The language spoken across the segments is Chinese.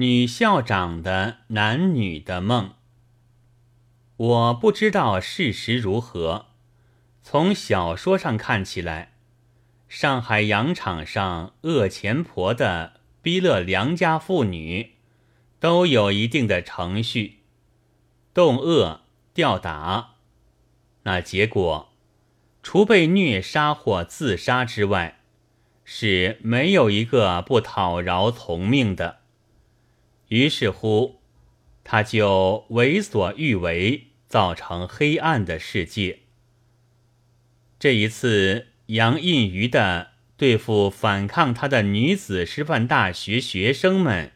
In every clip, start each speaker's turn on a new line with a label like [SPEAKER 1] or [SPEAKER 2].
[SPEAKER 1] 女校长的男女的梦。我不知道事实如何，从小说上看起来，上海洋场上恶钱婆的逼勒良家妇女，都有一定的程序，动恶吊打，那结果。除被虐杀或自杀之外，是没有一个不讨饶从命的。于是乎，他就为所欲为，造成黑暗的世界。这一次，杨印瑜的对付反抗他的女子师范大学学生们，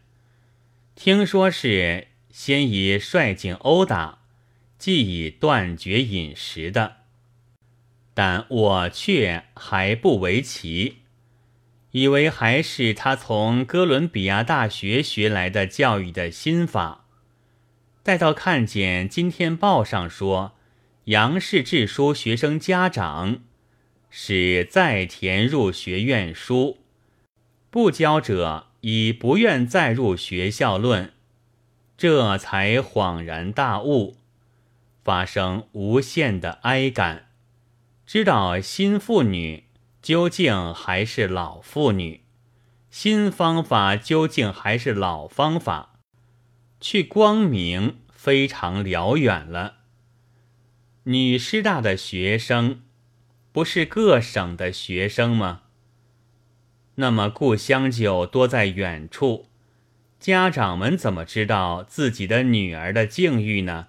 [SPEAKER 1] 听说是先以率警殴打，继以断绝饮食的。但我却还不为奇，以为还是他从哥伦比亚大学学来的教育的心法。待到看见今天报上说杨氏致书学生家长，使再填入学院书，不交者已不愿再入学校论，这才恍然大悟，发生无限的哀感。知道新妇女究竟还是老妇女，新方法究竟还是老方法，去光明非常辽远了。女师大的学生不是各省的学生吗？那么故乡就多在远处，家长们怎么知道自己的女儿的境遇呢？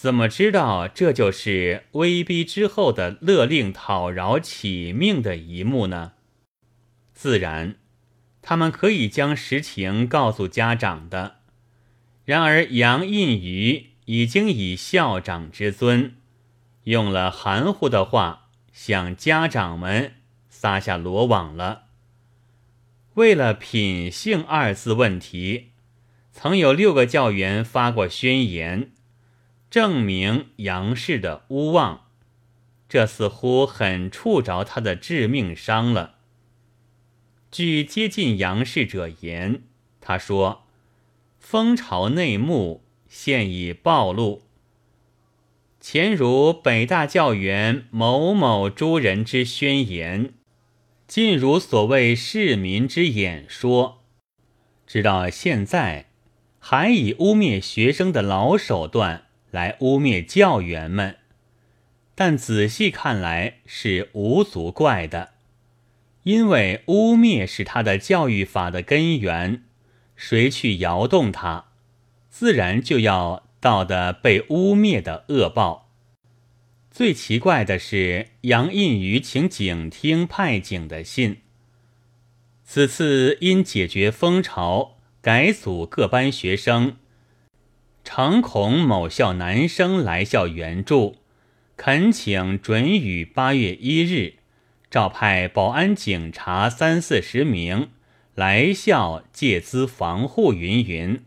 [SPEAKER 1] 怎么知道这就是威逼之后的勒令讨饶起命的一幕呢？自然，他们可以将实情告诉家长的。然而杨印瑜已经以校长之尊，用了含糊的话向家长们撒下罗网了。为了品性二字问题，曾有六个教员发过宣言。证明杨氏的诬妄，这似乎很触着他的致命伤了。据接近杨氏者言，他说：“蜂巢内幕现已暴露。前如北大教员某某诸人之宣言，近如所谓市民之演说，直到现在，还以污蔑学生的老手段。”来污蔑教员们，但仔细看来是无足怪的，因为污蔑是他的教育法的根源，谁去摇动他，自然就要到的被污蔑的恶报。最奇怪的是杨印于请警厅派警的信，此次因解决风潮，改组各班学生。诚恐某校男生来校援助，恳请准予八月一日，召派保安警察三四十名来校借资防护。云云。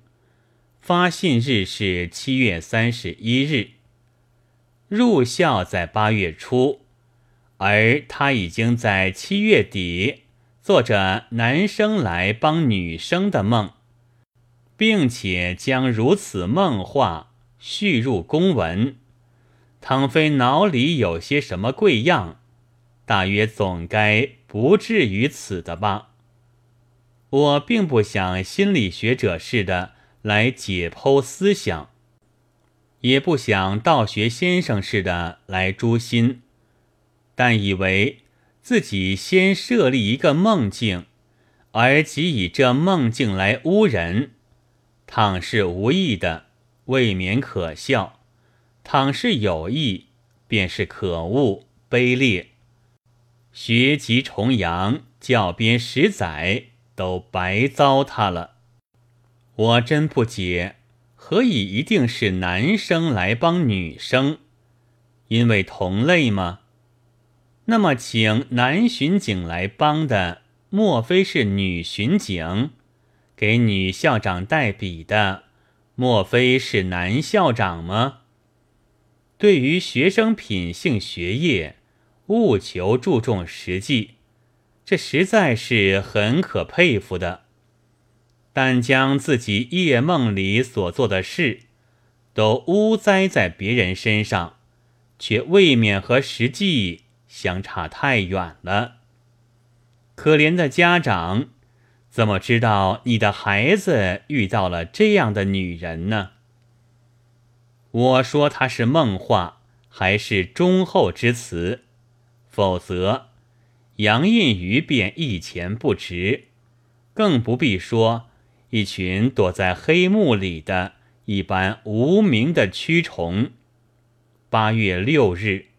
[SPEAKER 1] 发信日是七月三十一日。入校在八月初，而他已经在七月底做着男生来帮女生的梦。并且将如此梦话续入公文，倘非脑里有些什么贵样，大约总该不至于此的吧。我并不想心理学者似的来解剖思想，也不想道学先生似的来诛心，但以为自己先设立一个梦境，而即以这梦境来污人。倘是无意的，未免可笑；倘是有意，便是可恶卑劣。学籍重阳，教鞭十载，都白糟蹋了。我真不解，何以一定是男生来帮女生？因为同类吗？那么请男巡警来帮的，莫非是女巡警？给女校长代笔的，莫非是男校长吗？对于学生品性学业，务求注重实际，这实在是很可佩服的。但将自己夜梦里所做的事，都诬栽在别人身上，却未免和实际相差太远了。可怜的家长，怎么知道你的孩子遇到了这样的女人呢？我说她是梦话，还是忠厚之词？否则，杨印鱼便一钱不值，更不必说。一群躲在黑幕里的一般无名的蛆虫。八月六日。